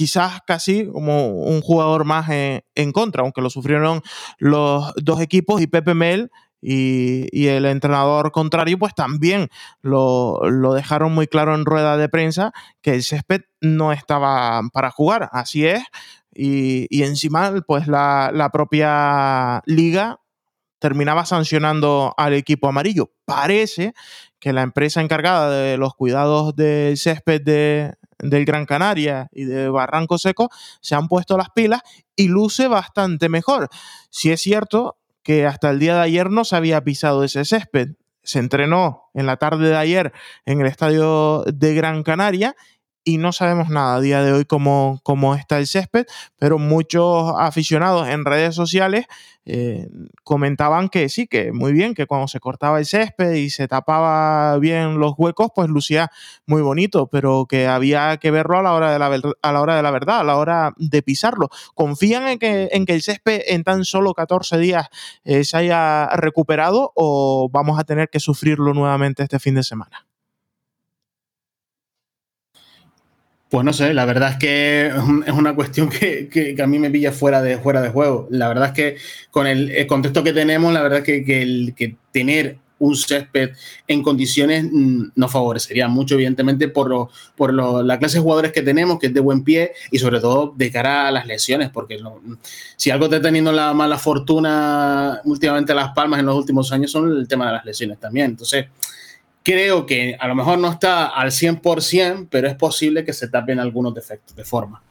quizás casi como un jugador más en, contra, aunque lo sufrieron los dos equipos y Pepe Mel y, el entrenador contrario, pues también lo, dejaron muy claro en rueda de prensa que el césped no estaba para jugar. Así es. Y, encima, pues la, propia liga terminaba sancionando al equipo amarillo. Parece que la empresa encargada de los cuidados del césped de, del Gran Canaria y de Barranco Seco se han puesto las pilas y luce bastante mejor. Si es cierto que hasta el día de ayer no se había pisado ese césped. Se entrenó en la tarde de ayer en el estadio de Gran Canaria y no sabemos nada a día de hoy cómo, cómo está el césped, pero muchos aficionados en redes sociales eh, comentaban que sí, que muy bien, que cuando se cortaba el césped y se tapaba bien los huecos, pues lucía muy bonito, pero que había que verlo a la hora de la, a la, hora de la verdad, a la hora de pisarlo. ¿Confían en que, en que el césped en tan solo 14 días eh, se haya recuperado o vamos a tener que sufrirlo nuevamente este fin de semana? Pues no sé, la verdad es que es una cuestión que, a mí me pilla fuera de, fuera de juego. La verdad es que con el, contexto que tenemos, la verdad es que, que tener un césped en condiciones mm, nos favorecería mucho, evidentemente, por, por la clase de jugadores que tenemos, que es de buen pie, y sobre todo de cara a las lesiones, porque si algo está teniendo la mala fortuna últimamente Las Palmas en los últimos años son el tema de las lesiones también. Entonces, creo que a lo mejor no está al 100%, pero es posible que se tapen algunos defectos de forma.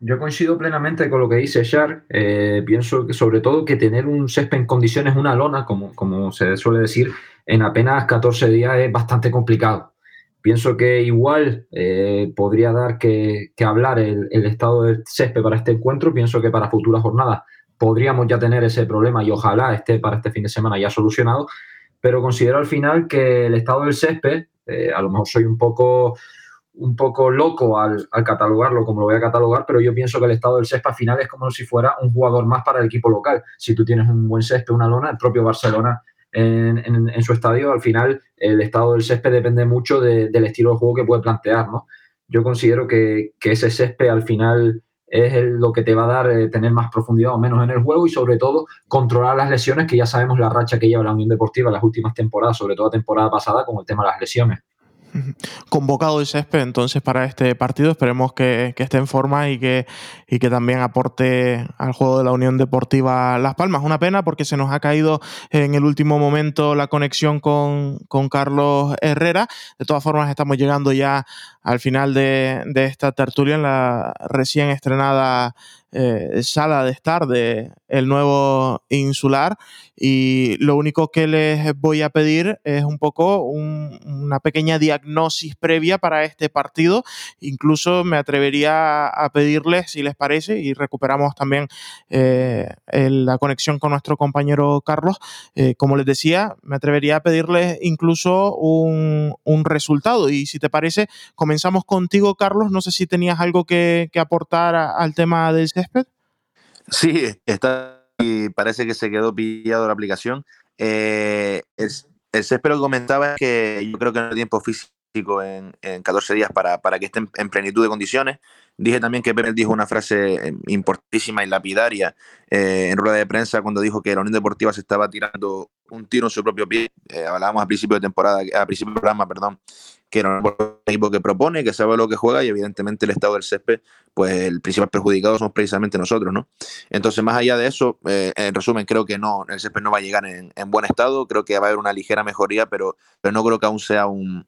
Yo coincido plenamente con lo que dice Shark. Eh, pienso que sobre todo que tener un césped en condiciones, una lona, como, como se suele decir, en apenas 14 días es bastante complicado. Pienso que igual eh, podría dar que, hablar el, el, estado del césped para este encuentro. Pienso que para futuras jornadas podríamos ya tener ese problema y ojalá esté para este fin de semana ya solucionado pero considero al final que el estado del césped, eh, a lo mejor soy un poco, un poco loco al, catalogarlo como lo voy a catalogar, pero yo pienso que el estado del césped al final es como si fuera un jugador más para el equipo local. Si tú tienes un buen césped, una lona, el propio Barcelona en, su estadio, al final el estado del césped depende mucho del estilo de juego que puede plantear, ¿no? Yo considero que, que ese césped al final es lo que te va a dar eh, tener más profundidad o menos en el juego y sobre todo controlar las lesiones, que ya sabemos la racha que lleva la Unión Deportiva las últimas temporadas, sobre todo la temporada pasada con el tema de las lesiones. Convocado el césped entonces para este partido, esperemos que, esté en forma y que, y que también aporte al juego de la Unión Deportiva Las Palmas. Una pena porque se nos ha caído en el último momento la conexión con, con Carlos Herrera. De todas formas, estamos llegando ya al final de, de esta tertulia en la recién estrenada eh, sala de estar de el nuevo insular y lo único que les voy a pedir es un poco una pequeña diagnosis previa para este partido. Incluso me atrevería a pedirles, si les parece, y recuperamos también eh, la conexión con nuestro compañero Carlos, eh, como les decía, me atrevería a pedirles incluso un, resultado. Y si te parece, comenzamos contigo, Carlos. No sé si tenías algo que, aportar al tema del Sí, está y parece que se quedó pillado la aplicación. Eh, el, el que comentaba es que yo creo que no hay tiempo físico en, 14 días para, para que estén en plenitud de condiciones. Dije también que Pepe dijo una frase eh, importantísima y lapidaria eh, en rueda de prensa cuando dijo que la Unión Deportiva se estaba tirando un tiro en su propio pie. Eh, hablábamos a principio de temporada, a principio del programa, perdón, que era un equipo que propone, que sabe lo que juega y evidentemente el estado del césped, pues el principal perjudicado somos precisamente nosotros, ¿no? Entonces, más allá de eso, en resumen, creo que no, el césped no va a llegar en, buen estado, creo que va a haber una ligera mejoría, pero no creo que aún sea un,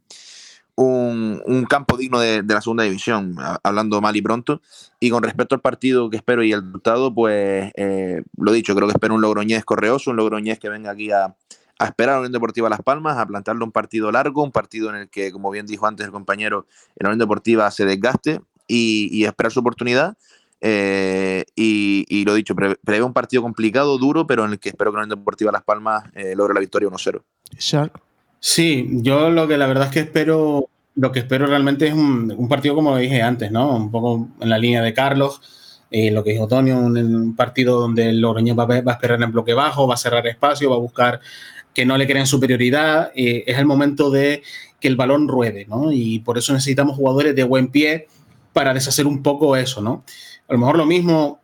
un, campo digno de, la segunda división, hablando mal y pronto. Y con respecto al partido que espero y el resultado, pues eh, lo dicho, creo que espero un Logroñés correoso, un Logroñés que venga aquí a, esperar a la Unión Deportiva Las Palmas, a plantearle un partido largo, un partido en el que, como bien dijo antes el compañero, la Unión Deportiva se desgaste y, esperar su oportunidad. Eh, y, lo dicho, prevé un partido complicado, duro, pero en el que espero que la Unión Deportiva Las Palmas eh, logre la victoria 1-0. Sí, yo lo que la verdad es que espero, lo que espero realmente es un, partido como dije antes, ¿no? Un poco en la línea de Carlos, eh, lo que dijo Tony, un, partido donde el Logroñés va, a esperar en bloque bajo, va a cerrar espacio, va a buscar que no le creen superioridad. Eh, es el momento de que el balón ruede, ¿no? Y por eso necesitamos jugadores de buen pie para deshacer un poco eso, ¿no? A lo mejor lo mismo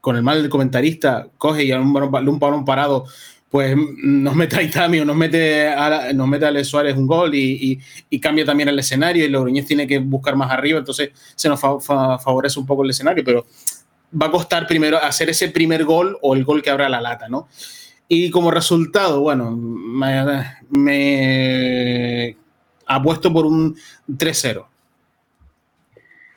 con el mal del comentarista, coge y un, un balón parado pues nos mete a Itami nos mete a, nos mete a Suárez un gol y, cambia también el escenario y Logroñez tiene que buscar más arriba, entonces se nos favorece un poco el escenario, pero va a costar primero hacer ese primer gol o el gol que abra la lata, ¿no? Y como resultado, bueno, me, me apuesto por un 3-0.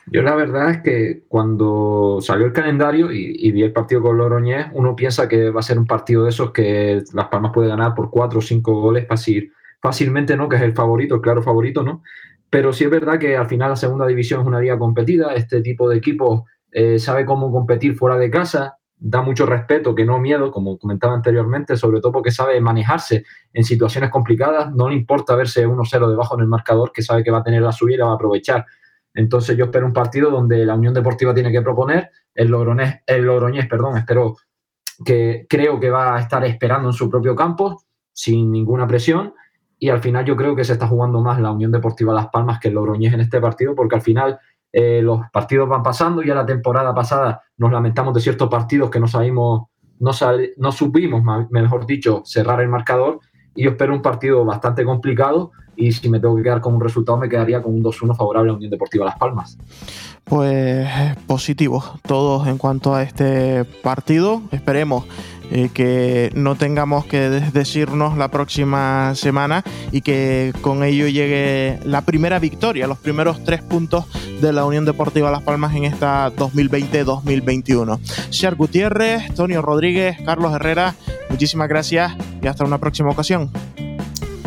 Yo la verdad es que cuando salió el calendario y, vi el partido con Logroñés, uno piensa que va a ser un partido de esos que Las Palmas puede ganar por cuatro o cinco goles fácil, fácilmente, ¿no? Que es el favorito, el claro favorito, ¿no? Pero sí es verdad que al final la segunda división es una liga competida, este tipo de equipo eh, sabe cómo competir fuera de casa, da mucho respeto, que no miedo, como comentaba anteriormente, sobre todo porque sabe manejarse en situaciones complicadas, no le importa verse 1-0 debajo en el marcador, que sabe que va a tener la subida y va a aprovechar. Entonces yo espero un partido donde la Unión Deportiva tiene que proponer, el Logroñés, el Logroñés perdón, espero que creo que va a estar esperando en su propio campo, sin ninguna presión, y al final yo creo que se está jugando más la Unión Deportiva Las Palmas que el Logroñés en este partido, porque al final eh, los partidos van pasando, ya la temporada pasada nos lamentamos de ciertos partidos que no sabimos, no, no supimos, mejor dicho, cerrar el marcador, y yo espero un partido bastante complicado y si me tengo que quedar con un resultado me quedaría con un 2-1 favorable a Unión Deportiva Las Palmas. Pues positivo todos en cuanto a este partido. Esperemos eh, que no tengamos que decirnos la próxima semana y que con ello llegue la primera victoria, los primeros tres puntos de la Unión Deportiva Las Palmas en esta 2020-2021. Cher Gutiérrez, Tonio Rodríguez, Carlos Herrera, muchísimas gracias y hasta una próxima ocasión.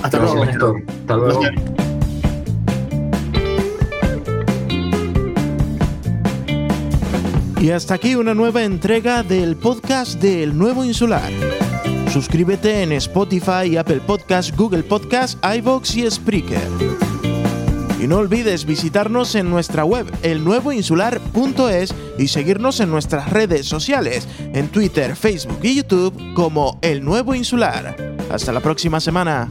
Hasta luego. Hasta luego. Y hasta aquí una nueva entrega del podcast del Nuevo Insular. Suscríbete en Spotify, Apple Podcast, Google Podcast, iVoox y Spreaker. Y no olvides visitarnos en nuestra web elnuevoinsular.es y seguirnos en nuestras redes sociales, en Twitter, Facebook y YouTube como El Nuevo Insular. Hasta la próxima semana.